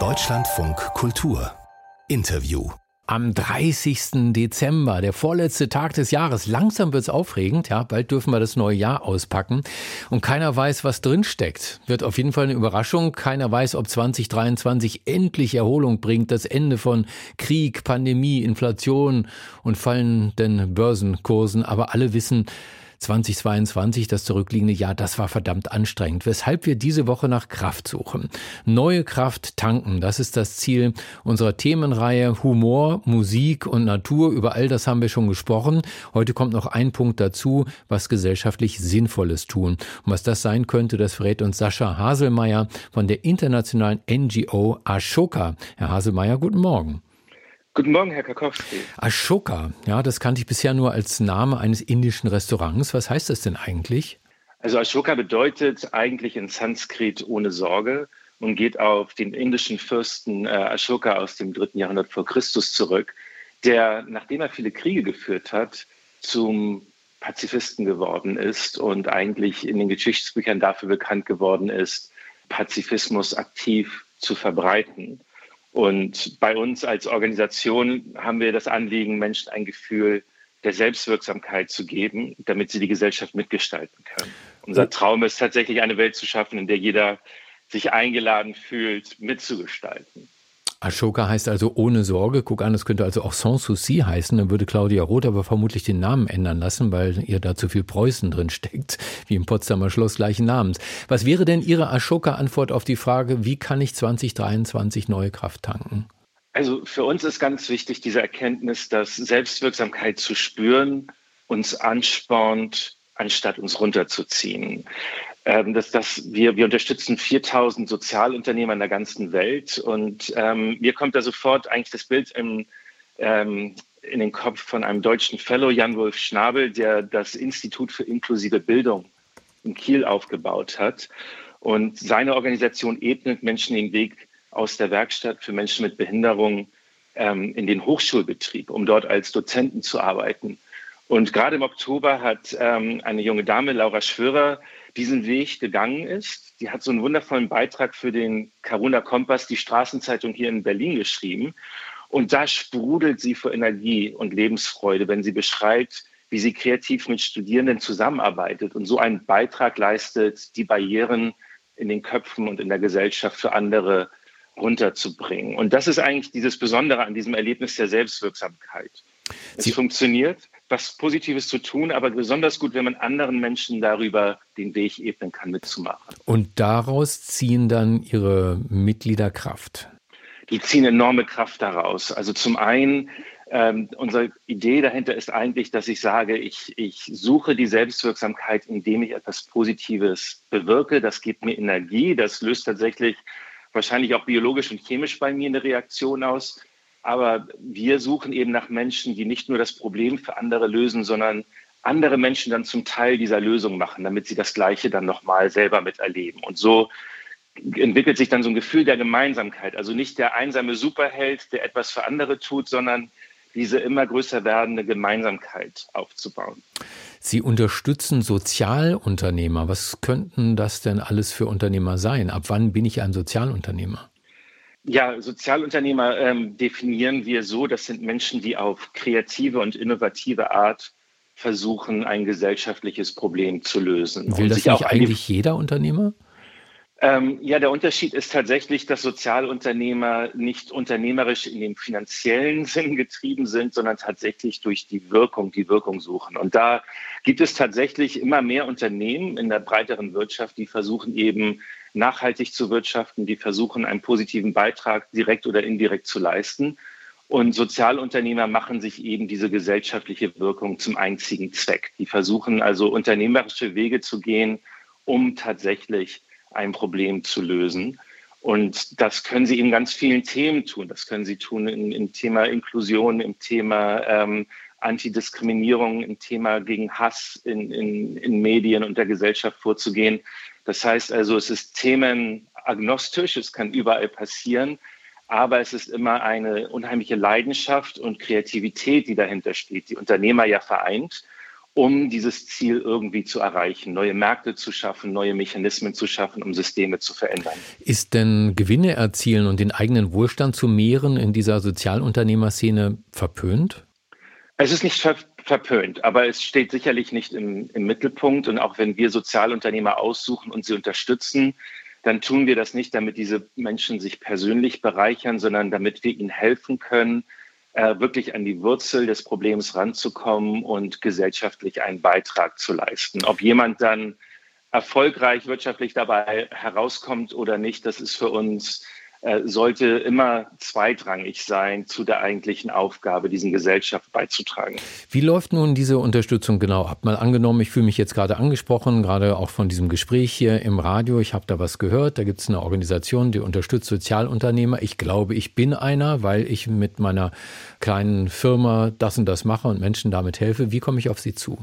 Deutschlandfunk Kultur Interview am 30. Dezember, der vorletzte Tag des Jahres. Langsam wird's aufregend, ja, bald dürfen wir das neue Jahr auspacken und keiner weiß, was drin steckt. Wird auf jeden Fall eine Überraschung. Keiner weiß, ob 2023 endlich Erholung bringt, das Ende von Krieg, Pandemie, Inflation und fallenden Börsenkursen, aber alle wissen, 2022, das zurückliegende Jahr, das war verdammt anstrengend, weshalb wir diese Woche nach Kraft suchen. Neue Kraft tanken, das ist das Ziel unserer Themenreihe Humor, Musik und Natur. Über all das haben wir schon gesprochen. Heute kommt noch ein Punkt dazu, was gesellschaftlich Sinnvolles tun. Und was das sein könnte, das verrät uns Sascha Haselmeier von der internationalen NGO Ashoka. Herr Haselmeier, guten Morgen. Guten Morgen, Herr Kakowski. Ashoka, ja, das kannte ich bisher nur als Name eines indischen Restaurants. Was heißt das denn eigentlich? Also Ashoka bedeutet eigentlich in Sanskrit ohne Sorge und geht auf den indischen Fürsten äh, Ashoka aus dem dritten Jahrhundert vor Christus zurück, der, nachdem er viele Kriege geführt hat, zum Pazifisten geworden ist und eigentlich in den Geschichtsbüchern dafür bekannt geworden ist, Pazifismus aktiv zu verbreiten. Und bei uns als Organisation haben wir das Anliegen, Menschen ein Gefühl der Selbstwirksamkeit zu geben, damit sie die Gesellschaft mitgestalten können. Unser Traum ist tatsächlich eine Welt zu schaffen, in der jeder sich eingeladen fühlt, mitzugestalten. Ashoka heißt also ohne Sorge. Guck an, es könnte also auch Sans Souci heißen. Dann würde Claudia Roth aber vermutlich den Namen ändern lassen, weil ihr da zu viel Preußen drin steckt, wie im Potsdamer Schloss gleichen Namens. Was wäre denn Ihre Ashoka-Antwort auf die Frage, wie kann ich 2023 neue Kraft tanken? Also für uns ist ganz wichtig diese Erkenntnis, dass Selbstwirksamkeit zu spüren uns anspornt, anstatt uns runterzuziehen. Ähm, dass das, wir, wir unterstützen 4000 Sozialunternehmer in der ganzen Welt und ähm, mir kommt da sofort eigentlich das Bild im, ähm, in den Kopf von einem deutschen Fellow, Jan-Wolf Schnabel, der das Institut für inklusive Bildung in Kiel aufgebaut hat. Und seine Organisation ebnet Menschen den Weg aus der Werkstatt für Menschen mit Behinderung ähm, in den Hochschulbetrieb, um dort als Dozenten zu arbeiten. Und gerade im Oktober hat ähm, eine junge Dame, Laura Schwörer, diesen Weg gegangen ist. Die hat so einen wundervollen Beitrag für den Karuna Kompass, die Straßenzeitung hier in Berlin geschrieben. Und da sprudelt sie vor Energie und Lebensfreude, wenn sie beschreibt, wie sie kreativ mit Studierenden zusammenarbeitet und so einen Beitrag leistet, die Barrieren in den Köpfen und in der Gesellschaft für andere runterzubringen. Und das ist eigentlich dieses Besondere an diesem Erlebnis der Selbstwirksamkeit. Es funktioniert, was Positives zu tun, aber besonders gut, wenn man anderen Menschen darüber den Weg ebnen kann, mitzumachen. Und daraus ziehen dann Ihre Mitglieder Kraft? Die ziehen enorme Kraft daraus. Also zum einen, ähm, unsere Idee dahinter ist eigentlich, dass ich sage, ich, ich suche die Selbstwirksamkeit, indem ich etwas Positives bewirke. Das gibt mir Energie. Das löst tatsächlich wahrscheinlich auch biologisch und chemisch bei mir eine Reaktion aus. Aber wir suchen eben nach Menschen, die nicht nur das Problem für andere lösen, sondern andere Menschen dann zum Teil dieser Lösung machen, damit sie das Gleiche dann nochmal selber miterleben. Und so entwickelt sich dann so ein Gefühl der Gemeinsamkeit. Also nicht der einsame Superheld, der etwas für andere tut, sondern diese immer größer werdende Gemeinsamkeit aufzubauen. Sie unterstützen Sozialunternehmer. Was könnten das denn alles für Unternehmer sein? Ab wann bin ich ein Sozialunternehmer? Ja, Sozialunternehmer ähm, definieren wir so, das sind Menschen, die auf kreative und innovative Art versuchen, ein gesellschaftliches Problem zu lösen. Will das nicht eigentlich jeder Unternehmer? Ähm, ja, der Unterschied ist tatsächlich, dass Sozialunternehmer nicht unternehmerisch in dem finanziellen Sinn getrieben sind, sondern tatsächlich durch die Wirkung, die Wirkung suchen. Und da gibt es tatsächlich immer mehr Unternehmen in der breiteren Wirtschaft, die versuchen eben nachhaltig zu wirtschaften, die versuchen, einen positiven Beitrag direkt oder indirekt zu leisten. Und Sozialunternehmer machen sich eben diese gesellschaftliche Wirkung zum einzigen Zweck. Die versuchen also unternehmerische Wege zu gehen, um tatsächlich ein Problem zu lösen. Und das können sie in ganz vielen Themen tun. Das können sie tun im, im Thema Inklusion, im Thema ähm, Antidiskriminierung, im Thema gegen Hass in, in, in Medien und der Gesellschaft vorzugehen. Das heißt also, es ist themenagnostisch, es kann überall passieren, aber es ist immer eine unheimliche Leidenschaft und Kreativität, die dahinter steht, die Unternehmer ja vereint. Um dieses Ziel irgendwie zu erreichen, neue Märkte zu schaffen, neue Mechanismen zu schaffen, um Systeme zu verändern. Ist denn Gewinne erzielen und den eigenen Wohlstand zu mehren in dieser Sozialunternehmerszene verpönt? Es ist nicht ver verpönt, aber es steht sicherlich nicht im, im Mittelpunkt. Und auch wenn wir Sozialunternehmer aussuchen und sie unterstützen, dann tun wir das nicht, damit diese Menschen sich persönlich bereichern, sondern damit wir ihnen helfen können, äh, wirklich an die Wurzel des Problems ranzukommen und gesellschaftlich einen Beitrag zu leisten. Ob jemand dann erfolgreich wirtschaftlich dabei herauskommt oder nicht, das ist für uns sollte immer zweitrangig sein zu der eigentlichen Aufgabe, diesen Gesellschaft beizutragen. Wie läuft nun diese Unterstützung genau ab? Mal angenommen, ich fühle mich jetzt gerade angesprochen, gerade auch von diesem Gespräch hier im Radio. Ich habe da was gehört. Da gibt es eine Organisation, die unterstützt Sozialunternehmer. Ich glaube, ich bin einer, weil ich mit meiner kleinen Firma das und das mache und Menschen damit helfe. Wie komme ich auf Sie zu?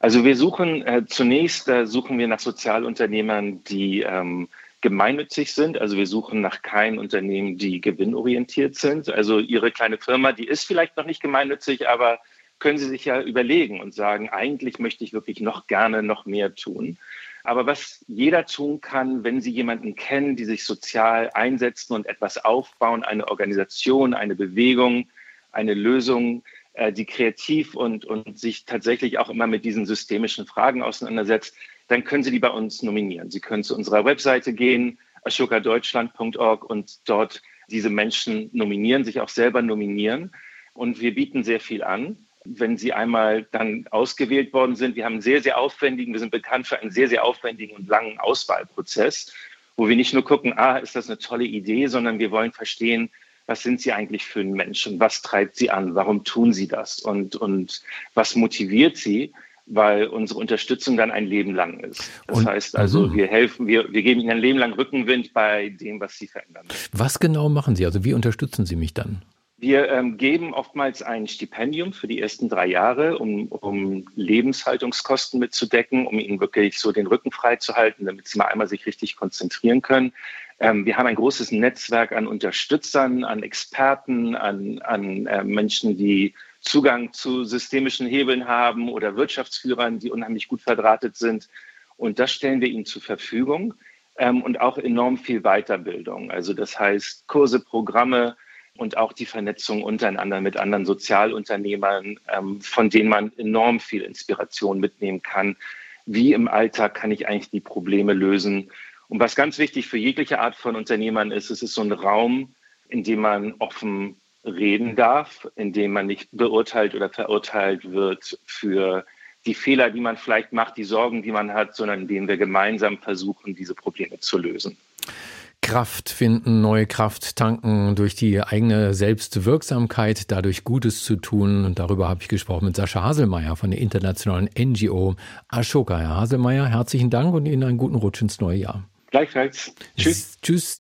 Also wir suchen äh, zunächst äh, suchen wir nach Sozialunternehmern, die ähm, gemeinnützig sind. Also wir suchen nach keinen Unternehmen, die gewinnorientiert sind. Also Ihre kleine Firma, die ist vielleicht noch nicht gemeinnützig, aber können Sie sich ja überlegen und sagen, eigentlich möchte ich wirklich noch gerne noch mehr tun. Aber was jeder tun kann, wenn Sie jemanden kennen, die sich sozial einsetzen und etwas aufbauen, eine Organisation, eine Bewegung, eine Lösung, äh, die kreativ und, und sich tatsächlich auch immer mit diesen systemischen Fragen auseinandersetzt, dann können Sie die bei uns nominieren. Sie können zu unserer Webseite gehen, ashokadeutschland.org und dort diese Menschen nominieren, sich auch selber nominieren. Und wir bieten sehr viel an. Wenn Sie einmal dann ausgewählt worden sind, wir haben einen sehr, sehr aufwendigen, wir sind bekannt für einen sehr, sehr aufwendigen und langen Auswahlprozess, wo wir nicht nur gucken, ah, ist das eine tolle Idee, sondern wir wollen verstehen, was sind Sie eigentlich für ein Mensch und was treibt Sie an? Warum tun Sie das? Und, und was motiviert Sie? Weil unsere Unterstützung dann ein Leben lang ist. Das und, heißt also, also, wir helfen, wir, wir geben ihnen ein Leben lang Rückenwind bei dem, was sie verändern. Was genau machen Sie? Also wie unterstützen Sie mich dann? Wir ähm, geben oftmals ein Stipendium für die ersten drei Jahre, um, um Lebenshaltungskosten mitzudecken, um ihnen wirklich so den Rücken frei zu halten, damit sie mal einmal sich richtig konzentrieren können. Ähm, wir haben ein großes Netzwerk an Unterstützern, an Experten, an, an äh, Menschen, die Zugang zu systemischen Hebeln haben oder Wirtschaftsführern, die unheimlich gut verdrahtet sind. Und das stellen wir ihnen zur Verfügung ähm, und auch enorm viel Weiterbildung. Also das heißt Kurse, Programme und auch die Vernetzung untereinander mit anderen Sozialunternehmern, ähm, von denen man enorm viel Inspiration mitnehmen kann. Wie im Alltag kann ich eigentlich die Probleme lösen? Und was ganz wichtig für jegliche Art von Unternehmern ist, es ist so ein Raum, in dem man offen reden darf, indem man nicht beurteilt oder verurteilt wird für die Fehler, die man vielleicht macht, die Sorgen, die man hat, sondern indem wir gemeinsam versuchen, diese Probleme zu lösen. Kraft finden, neue Kraft tanken durch die eigene Selbstwirksamkeit, dadurch Gutes zu tun. Und darüber habe ich gesprochen mit Sascha Haselmeier von der internationalen NGO Ashoka. Herr Haselmeier, herzlichen Dank und Ihnen einen guten Rutsch ins neue Jahr. Gleichfalls. Tschüss. Tschüss.